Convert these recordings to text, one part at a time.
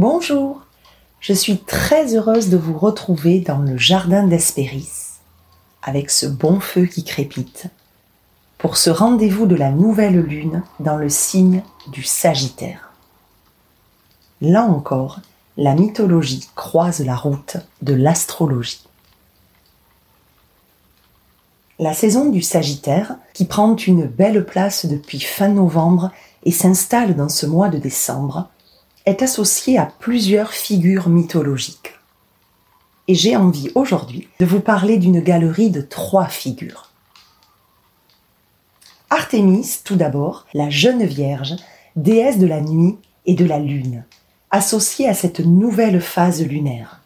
Bonjour, je suis très heureuse de vous retrouver dans le jardin d'Hespéris, avec ce bon feu qui crépite, pour ce rendez-vous de la nouvelle lune dans le signe du Sagittaire. Là encore, la mythologie croise la route de l'astrologie. La saison du Sagittaire, qui prend une belle place depuis fin novembre et s'installe dans ce mois de décembre, est associée à plusieurs figures mythologiques. Et j'ai envie aujourd'hui de vous parler d'une galerie de trois figures. Artémis, tout d'abord, la jeune vierge, déesse de la nuit et de la lune, associée à cette nouvelle phase lunaire.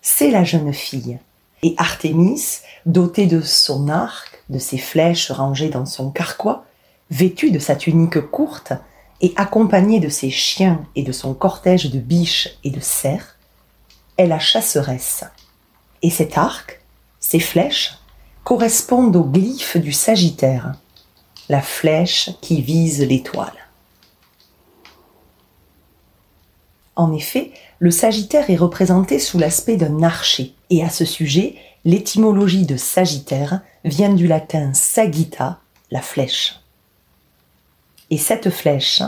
C'est la jeune fille. Et Artémis, dotée de son arc, de ses flèches rangées dans son carquois, vêtue de sa tunique courte et accompagnée de ses chiens et de son cortège de biches et de cerfs, est la chasseresse. Et cet arc, ces flèches, correspondent au glyphe du Sagittaire, la flèche qui vise l'étoile. En effet, le Sagittaire est représenté sous l'aspect d'un archer, et à ce sujet, l'étymologie de Sagittaire vient du latin sagitta, la flèche. Et cette flèche,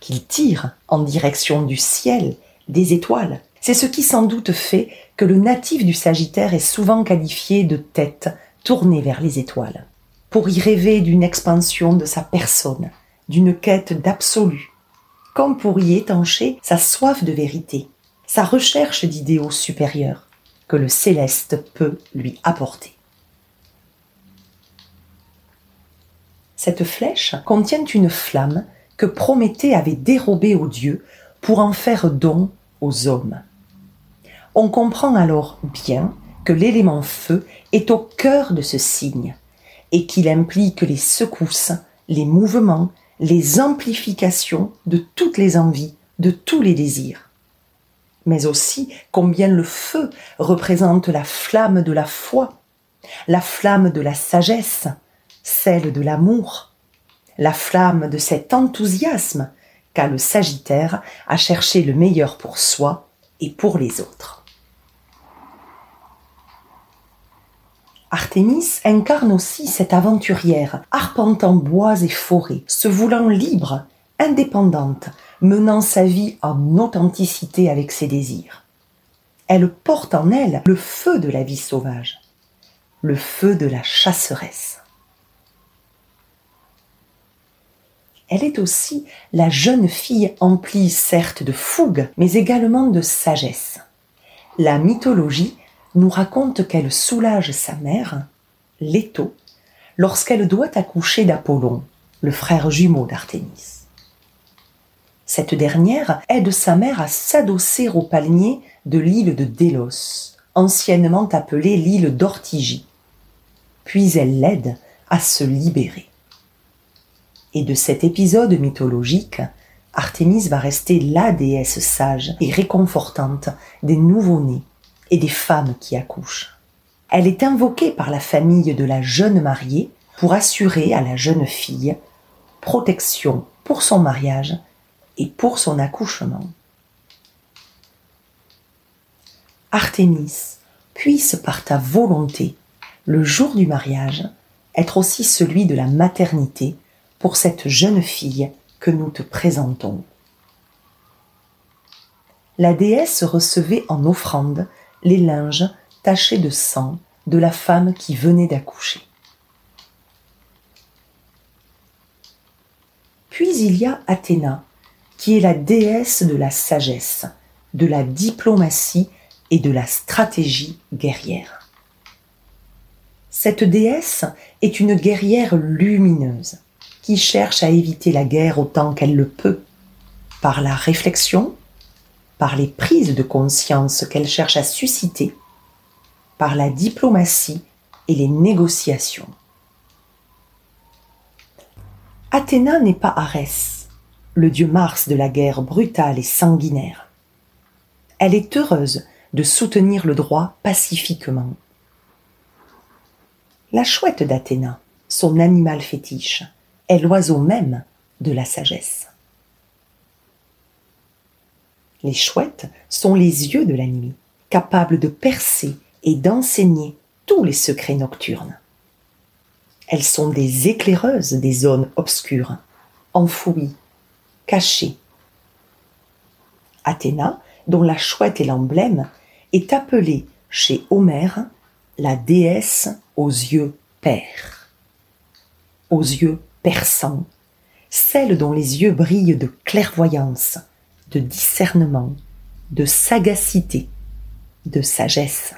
qu'il tire en direction du ciel, des étoiles, c'est ce qui sans doute fait que le natif du Sagittaire est souvent qualifié de tête tournée vers les étoiles, pour y rêver d'une expansion de sa personne, d'une quête d'absolu, comme pour y étancher sa soif de vérité, sa recherche d'idéaux supérieurs que le céleste peut lui apporter. Cette flèche contient une flamme que Prométhée avait dérobée aux dieux pour en faire don aux hommes. On comprend alors bien que l'élément feu est au cœur de ce signe et qu'il implique les secousses, les mouvements, les amplifications de toutes les envies, de tous les désirs. Mais aussi combien le feu représente la flamme de la foi, la flamme de la sagesse, celle de l'amour, la flamme de cet enthousiasme qu'a le Sagittaire à chercher le meilleur pour soi et pour les autres. Artémis incarne aussi cette aventurière, arpentant bois et forêts, se voulant libre, indépendante, menant sa vie en authenticité avec ses désirs. Elle porte en elle le feu de la vie sauvage, le feu de la chasseresse. Elle est aussi la jeune fille emplie certes de fougue, mais également de sagesse. La mythologie nous raconte qu'elle soulage sa mère, Leto, lorsqu'elle doit accoucher d'Apollon, le frère jumeau d'Artémis. Cette dernière aide sa mère à s'adosser au palmier de l'île de Délos, anciennement appelée l'île d'Ortigie. Puis elle l'aide à se libérer. Et de cet épisode mythologique, Artémis va rester la déesse sage et réconfortante des nouveau-nés et des femmes qui accouchent. Elle est invoquée par la famille de la jeune mariée pour assurer à la jeune fille protection pour son mariage et pour son accouchement. Artémis, puisse par ta volonté, le jour du mariage, être aussi celui de la maternité pour cette jeune fille que nous te présentons. La déesse recevait en offrande les linges tachés de sang de la femme qui venait d'accoucher. Puis il y a Athéna, qui est la déesse de la sagesse, de la diplomatie et de la stratégie guerrière. Cette déesse est une guerrière lumineuse qui cherche à éviter la guerre autant qu'elle le peut, par la réflexion, par les prises de conscience qu'elle cherche à susciter, par la diplomatie et les négociations. Athéna n'est pas Arès, le dieu Mars de la guerre brutale et sanguinaire. Elle est heureuse de soutenir le droit pacifiquement. La chouette d'Athéna, son animal fétiche, l'oiseau même de la sagesse. Les chouettes sont les yeux de la nuit, capables de percer et d'enseigner tous les secrets nocturnes. Elles sont des éclaireuses des zones obscures, enfouies, cachées. Athéna, dont la chouette est l'emblème, est appelée chez Homère la déesse aux yeux pères, aux yeux perçants, celle dont les yeux brillent de clairvoyance, de discernement, de sagacité, de sagesse.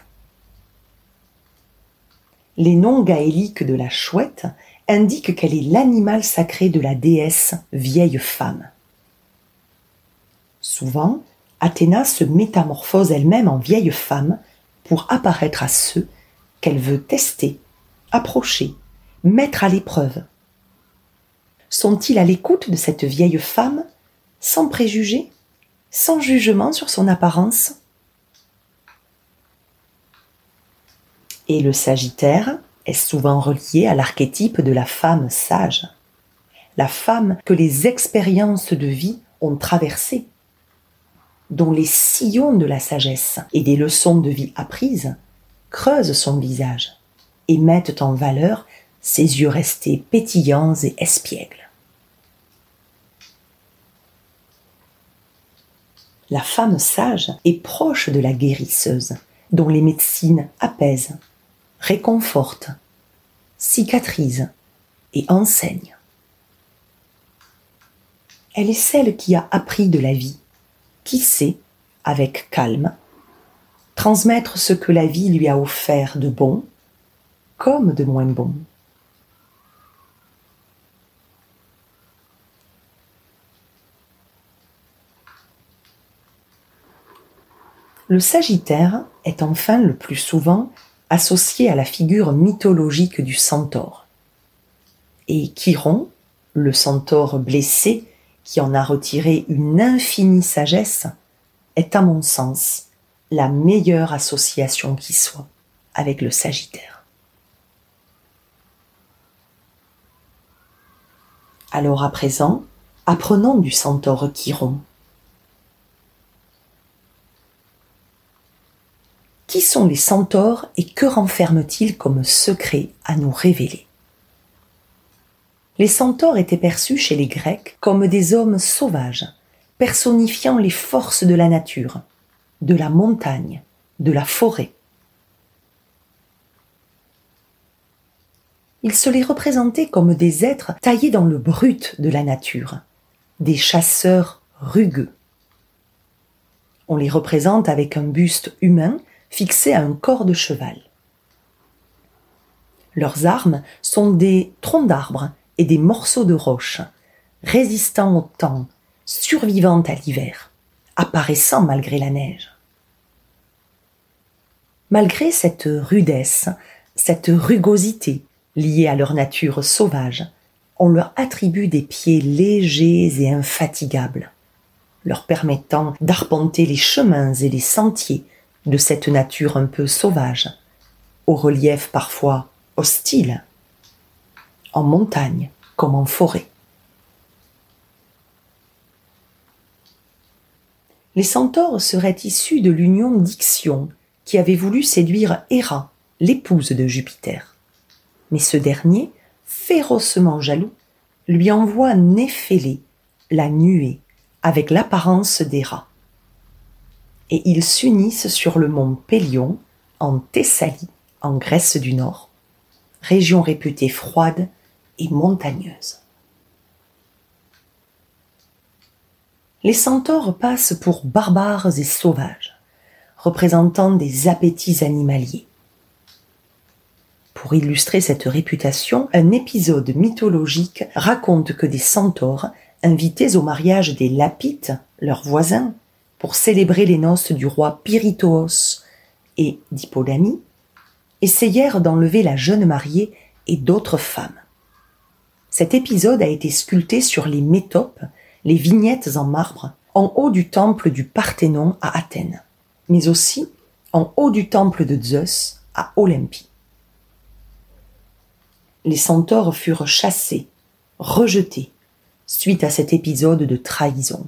Les noms gaéliques de la chouette indiquent qu'elle est l'animal sacré de la déesse vieille femme. Souvent, Athéna se métamorphose elle-même en vieille femme pour apparaître à ceux qu'elle veut tester, approcher, mettre à l'épreuve. Sont-ils à l'écoute de cette vieille femme, sans préjugés, sans jugement sur son apparence? Et le Sagittaire est souvent relié à l'archétype de la femme sage, la femme que les expériences de vie ont traversée, dont les sillons de la sagesse et des leçons de vie apprises creusent son visage et mettent en valeur ses yeux restés pétillants et espiègles. La femme sage est proche de la guérisseuse, dont les médecines apaisent, réconfortent, cicatrisent et enseignent. Elle est celle qui a appris de la vie, qui sait, avec calme, transmettre ce que la vie lui a offert de bon comme de moins bon. Le Sagittaire est enfin le plus souvent associé à la figure mythologique du centaure. Et Chiron, le centaure blessé qui en a retiré une infinie sagesse, est à mon sens la meilleure association qui soit avec le Sagittaire. Alors à présent, apprenons du centaure Chiron. Qui sont les centaures et que renferment-ils comme secret à nous révéler Les centaures étaient perçus chez les Grecs comme des hommes sauvages, personnifiant les forces de la nature, de la montagne, de la forêt. Il se les représentait comme des êtres taillés dans le brut de la nature, des chasseurs rugueux. On les représente avec un buste humain fixé à un corps de cheval. Leurs armes sont des troncs d'arbres et des morceaux de roche, résistants au temps, survivant à l'hiver, apparaissant malgré la neige. Malgré cette rudesse, cette rugosité liée à leur nature sauvage, on leur attribue des pieds légers et infatigables, leur permettant d'arpenter les chemins et les sentiers de cette nature un peu sauvage, au relief parfois hostile, en montagne comme en forêt. Les centaures seraient issus de l'union d'Ixion qui avait voulu séduire Héra, l'épouse de Jupiter. Mais ce dernier, férocement jaloux, lui envoie Néphélé, la nuée, avec l'apparence d'Héra. Et ils s'unissent sur le mont Pélion, en Thessalie, en Grèce du Nord, région réputée froide et montagneuse. Les centaures passent pour barbares et sauvages représentant des appétits animaliers. Pour illustrer cette réputation, un épisode mythologique raconte que des centaures, invités au mariage des Lapites, leurs voisins, pour célébrer les noces du roi Pirithos et d'Hippodamie, essayèrent d'enlever la jeune mariée et d'autres femmes. Cet épisode a été sculpté sur les métopes, les vignettes en marbre, en haut du temple du Parthénon à Athènes mais aussi en haut du temple de Zeus à Olympie. Les centaures furent chassés, rejetés, suite à cet épisode de trahison.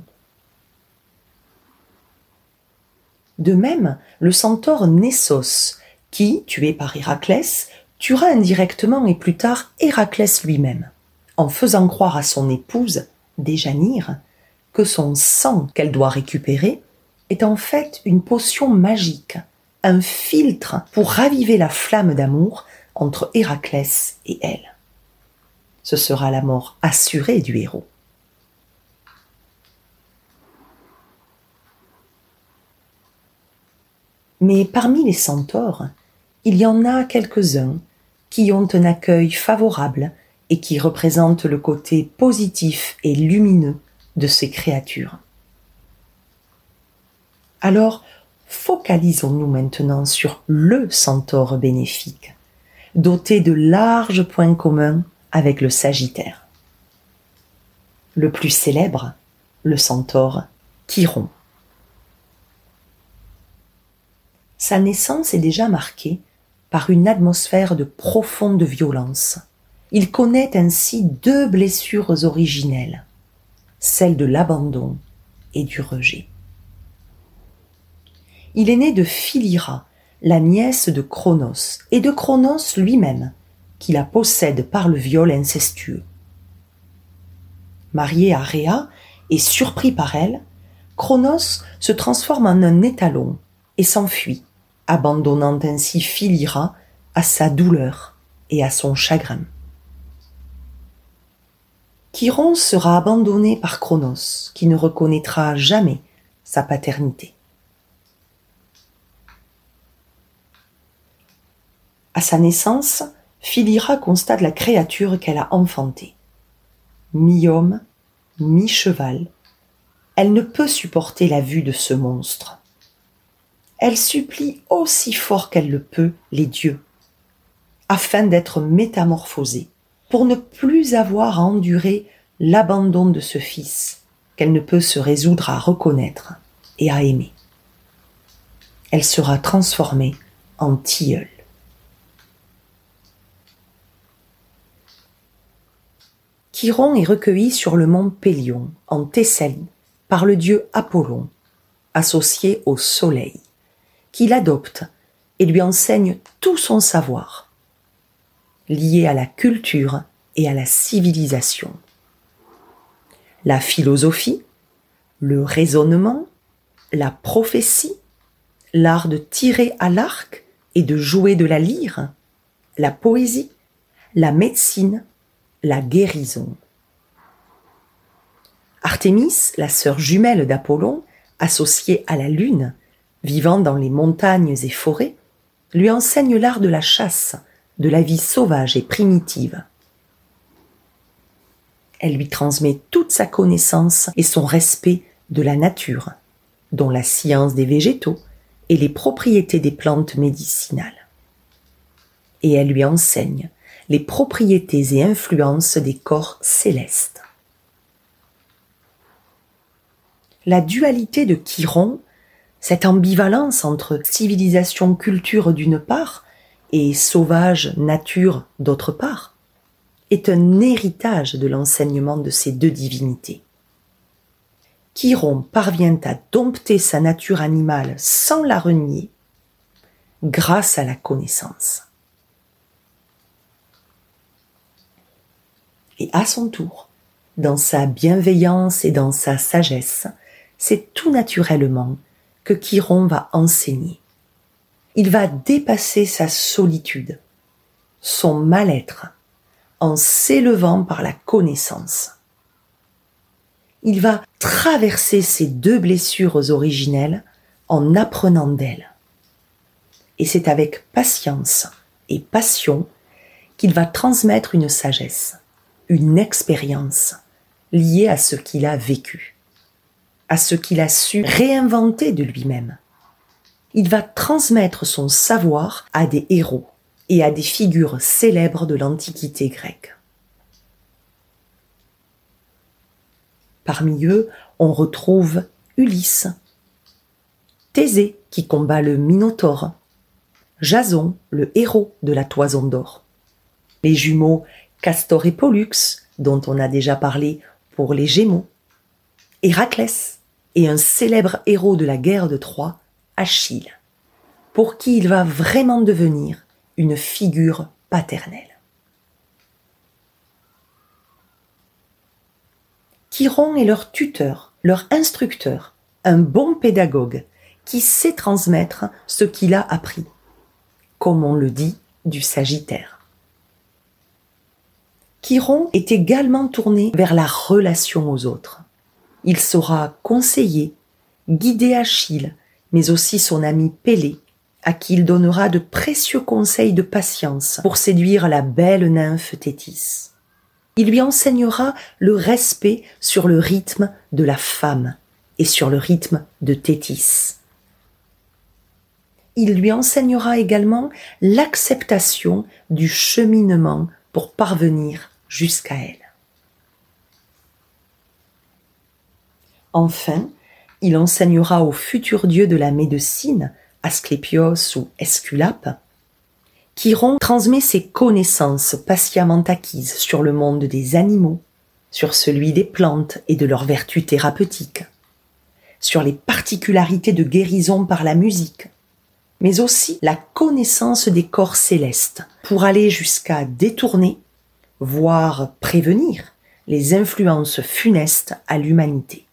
De même, le centaure Nessos, qui, tué par Héraclès, tuera indirectement et plus tard Héraclès lui-même, en faisant croire à son épouse, Déjanire, que son sang qu'elle doit récupérer est en fait une potion magique, un filtre pour raviver la flamme d'amour entre Héraclès et elle. Ce sera la mort assurée du héros. Mais parmi les centaures, il y en a quelques-uns qui ont un accueil favorable et qui représentent le côté positif et lumineux de ces créatures. Alors, focalisons-nous maintenant sur le centaure bénéfique, doté de larges points communs avec le Sagittaire. Le plus célèbre, le centaure Chiron. Sa naissance est déjà marquée par une atmosphère de profonde violence. Il connaît ainsi deux blessures originelles, celle de l'abandon et du rejet. Il est né de Philira, la nièce de Cronos, et de Cronos lui-même, qui la possède par le viol incestueux. Marié à Rhea et surpris par elle, Cronos se transforme en un étalon et s'enfuit, abandonnant ainsi Philira à sa douleur et à son chagrin. Chiron sera abandonné par Cronos, qui ne reconnaîtra jamais sa paternité. À sa naissance, Philira constate la créature qu'elle a enfantée. Mi-homme, mi-cheval, elle ne peut supporter la vue de ce monstre. Elle supplie aussi fort qu'elle le peut les dieux, afin d'être métamorphosée, pour ne plus avoir à endurer l'abandon de ce fils qu'elle ne peut se résoudre à reconnaître et à aimer. Elle sera transformée en tilleul. Chiron est recueilli sur le mont Pélion, en Thessalie, par le dieu Apollon, associé au soleil, qui l'adopte et lui enseigne tout son savoir, lié à la culture et à la civilisation. La philosophie, le raisonnement, la prophétie, l'art de tirer à l'arc et de jouer de la lyre, la poésie, la médecine, la guérison. Artémis, la sœur jumelle d'Apollon, associée à la lune, vivant dans les montagnes et forêts, lui enseigne l'art de la chasse, de la vie sauvage et primitive. Elle lui transmet toute sa connaissance et son respect de la nature, dont la science des végétaux et les propriétés des plantes médicinales. Et elle lui enseigne les propriétés et influences des corps célestes. La dualité de Chiron, cette ambivalence entre civilisation culture d'une part et sauvage nature d'autre part, est un héritage de l'enseignement de ces deux divinités. Chiron parvient à dompter sa nature animale sans la renier grâce à la connaissance. et à son tour, dans sa bienveillance et dans sa sagesse, c'est tout naturellement que Chiron va enseigner. Il va dépasser sa solitude, son mal-être, en s'élevant par la connaissance. Il va traverser ces deux blessures originelles en apprenant d'elles. Et c'est avec patience et passion qu'il va transmettre une sagesse une expérience liée à ce qu'il a vécu, à ce qu'il a su réinventer de lui-même. Il va transmettre son savoir à des héros et à des figures célèbres de l'Antiquité grecque. Parmi eux, on retrouve Ulysse, Thésée qui combat le Minotaure, Jason, le héros de la Toison d'Or, les jumeaux Castor et Pollux, dont on a déjà parlé pour les Gémeaux, Héraclès et un célèbre héros de la guerre de Troie, Achille, pour qui il va vraiment devenir une figure paternelle. Chiron est leur tuteur, leur instructeur, un bon pédagogue qui sait transmettre ce qu'il a appris, comme on le dit du Sagittaire. Chiron est également tourné vers la relation aux autres. Il saura conseiller, guider Achille, mais aussi son ami Pélée, à qui il donnera de précieux conseils de patience pour séduire la belle nymphe Thétis. Il lui enseignera le respect sur le rythme de la femme et sur le rythme de Thétis. Il lui enseignera également l'acceptation du cheminement pour parvenir jusqu'à elle. Enfin, il enseignera au futur dieu de la médecine, Asclépios ou Esculape, Chiron transmet ses connaissances patiemment acquises sur le monde des animaux, sur celui des plantes et de leurs vertus thérapeutiques, sur les particularités de guérison par la musique, mais aussi la connaissance des corps célestes, pour aller jusqu'à détourner, voire prévenir, les influences funestes à l'humanité.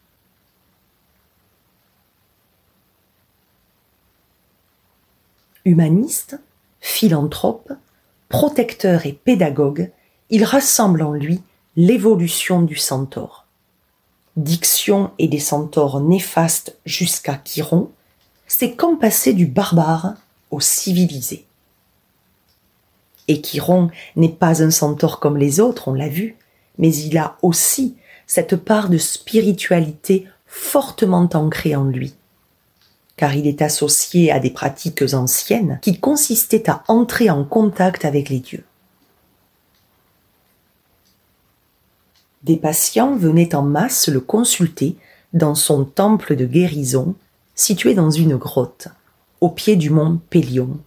Humaniste, philanthrope, protecteur et pédagogue, il rassemble en lui l'évolution du centaure. Diction et des centaures néfastes jusqu'à Chiron, c'est comme passer du barbare au civilisé. Et Chiron n'est pas un centaure comme les autres, on l'a vu, mais il a aussi cette part de spiritualité fortement ancrée en lui car il est associé à des pratiques anciennes qui consistaient à entrer en contact avec les dieux. Des patients venaient en masse le consulter dans son temple de guérison situé dans une grotte, au pied du mont Pélion.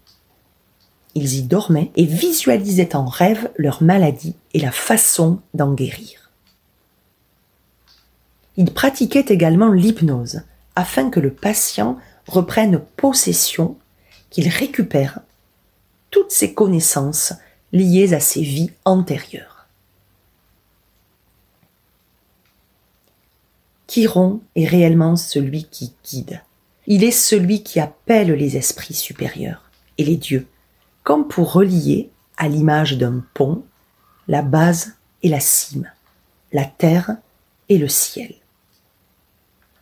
Ils y dormaient et visualisaient en rêve leur maladie et la façon d'en guérir. Ils pratiquaient également l'hypnose afin que le patient reprenne possession, qu'il récupère toutes ses connaissances liées à ses vies antérieures. Chiron est réellement celui qui guide. Il est celui qui appelle les esprits supérieurs et les dieux, comme pour relier, à l'image d'un pont, la base et la cime, la terre et le ciel.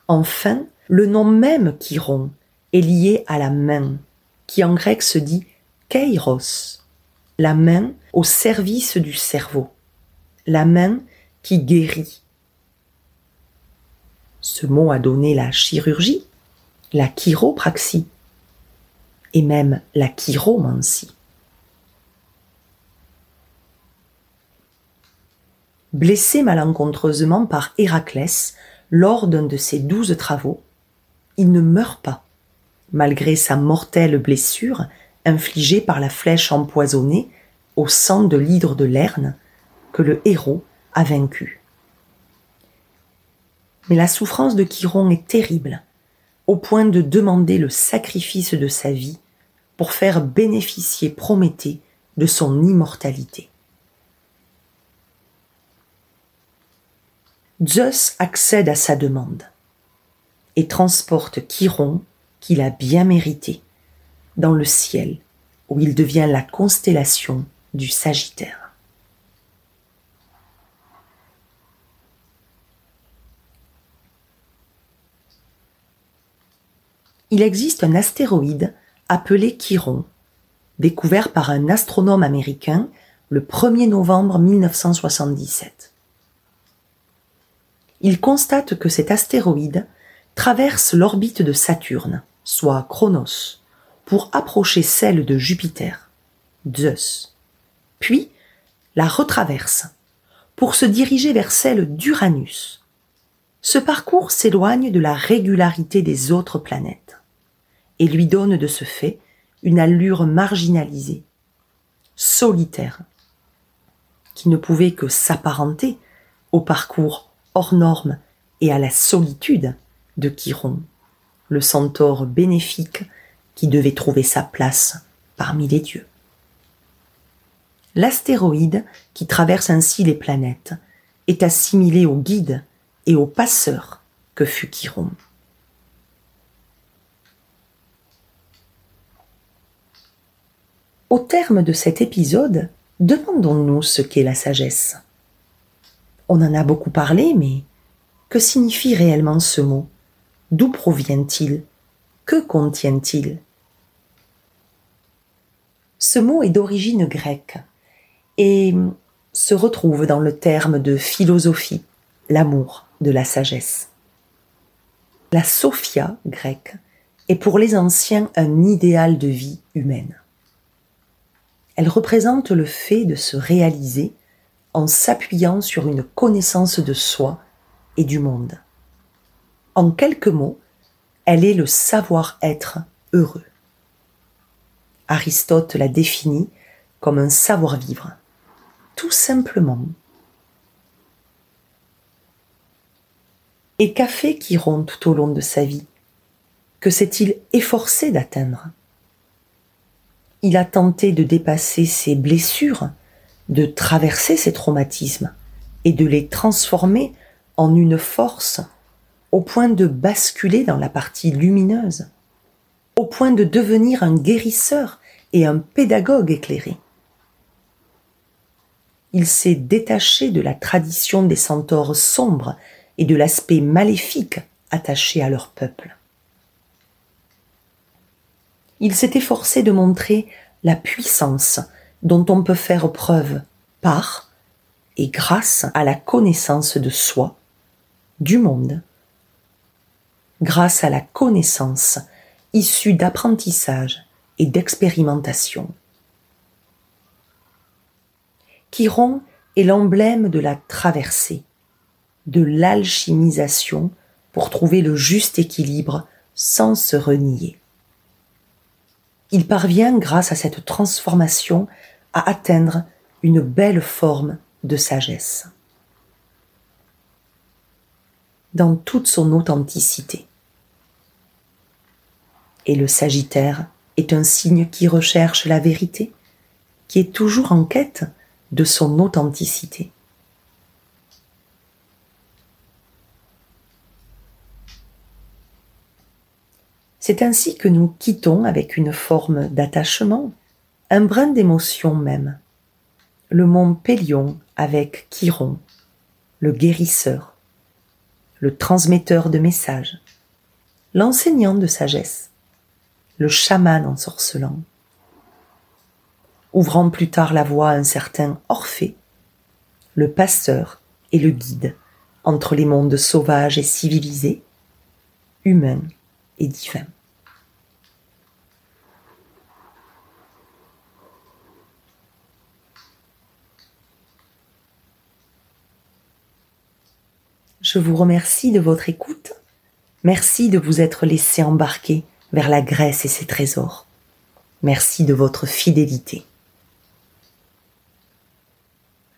Enfin, le nom même Chiron est lié à la main, qui en grec se dit kairos, la main au service du cerveau, la main qui guérit. Ce mot a donné la chirurgie, la chiropraxie et même la chiromancie. Blessé malencontreusement par Héraclès lors d'un de ses douze travaux, il ne meurt pas, malgré sa mortelle blessure infligée par la flèche empoisonnée au sang de l'hydre de Lerne que le héros a vaincu. Mais la souffrance de Chiron est terrible, au point de demander le sacrifice de sa vie pour faire bénéficier Prométhée de son immortalité. Zeus accède à sa demande et transporte Chiron, qu'il a bien mérité, dans le ciel, où il devient la constellation du Sagittaire. Il existe un astéroïde appelé Chiron, découvert par un astronome américain le 1er novembre 1977. Il constate que cet astéroïde traverse l'orbite de Saturne, soit Chronos, pour approcher celle de Jupiter, Zeus, puis la retraverse pour se diriger vers celle d'Uranus. Ce parcours s'éloigne de la régularité des autres planètes et lui donne de ce fait une allure marginalisée, solitaire, qui ne pouvait que s'apparenter au parcours hors norme et à la solitude de Chiron, le centaure bénéfique qui devait trouver sa place parmi les dieux. L'astéroïde qui traverse ainsi les planètes est assimilé au guide et au passeur que fut Chiron. Au terme de cet épisode, demandons-nous ce qu'est la sagesse. On en a beaucoup parlé, mais que signifie réellement ce mot? D'où provient-il? Que contient-il? Ce mot est d'origine grecque et se retrouve dans le terme de philosophie, l'amour de la sagesse. La sophia grecque est pour les anciens un idéal de vie humaine. Elle représente le fait de se réaliser en s'appuyant sur une connaissance de soi et du monde. En quelques mots, elle est le savoir-être heureux. Aristote la définit comme un savoir-vivre, tout simplement. Et qu'a fait Chiron tout au long de sa vie? Que s'est-il efforcé d'atteindre? Il a tenté de dépasser ses blessures, de traverser ses traumatismes et de les transformer en une force au point de basculer dans la partie lumineuse, au point de devenir un guérisseur et un pédagogue éclairé. Il s'est détaché de la tradition des centaures sombres et de l'aspect maléfique attaché à leur peuple. Il s'est efforcé de montrer la puissance dont on peut faire preuve par et grâce à la connaissance de soi, du monde, grâce à la connaissance issue d'apprentissage et d'expérimentation. Chiron est l'emblème de la traversée, de l'alchimisation pour trouver le juste équilibre sans se renier. Il parvient grâce à cette transformation à atteindre une belle forme de sagesse dans toute son authenticité. Et le Sagittaire est un signe qui recherche la vérité, qui est toujours en quête de son authenticité. C'est ainsi que nous quittons avec une forme d'attachement, un brin d'émotion même, le mont Pélion avec Chiron, le guérisseur, le transmetteur de messages, l'enseignant de sagesse, le chaman ensorcelant, ouvrant plus tard la voie à un certain Orphée, le pasteur et le guide entre les mondes sauvages et civilisés, humains et divins. Je vous remercie de votre écoute. Merci de vous être laissé embarquer vers la Grèce et ses trésors. Merci de votre fidélité.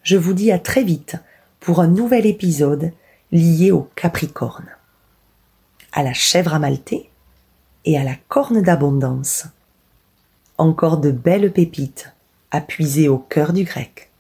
Je vous dis à très vite pour un nouvel épisode lié au Capricorne, à la chèvre amaltée et à la corne d'abondance. Encore de belles pépites à puiser au cœur du grec.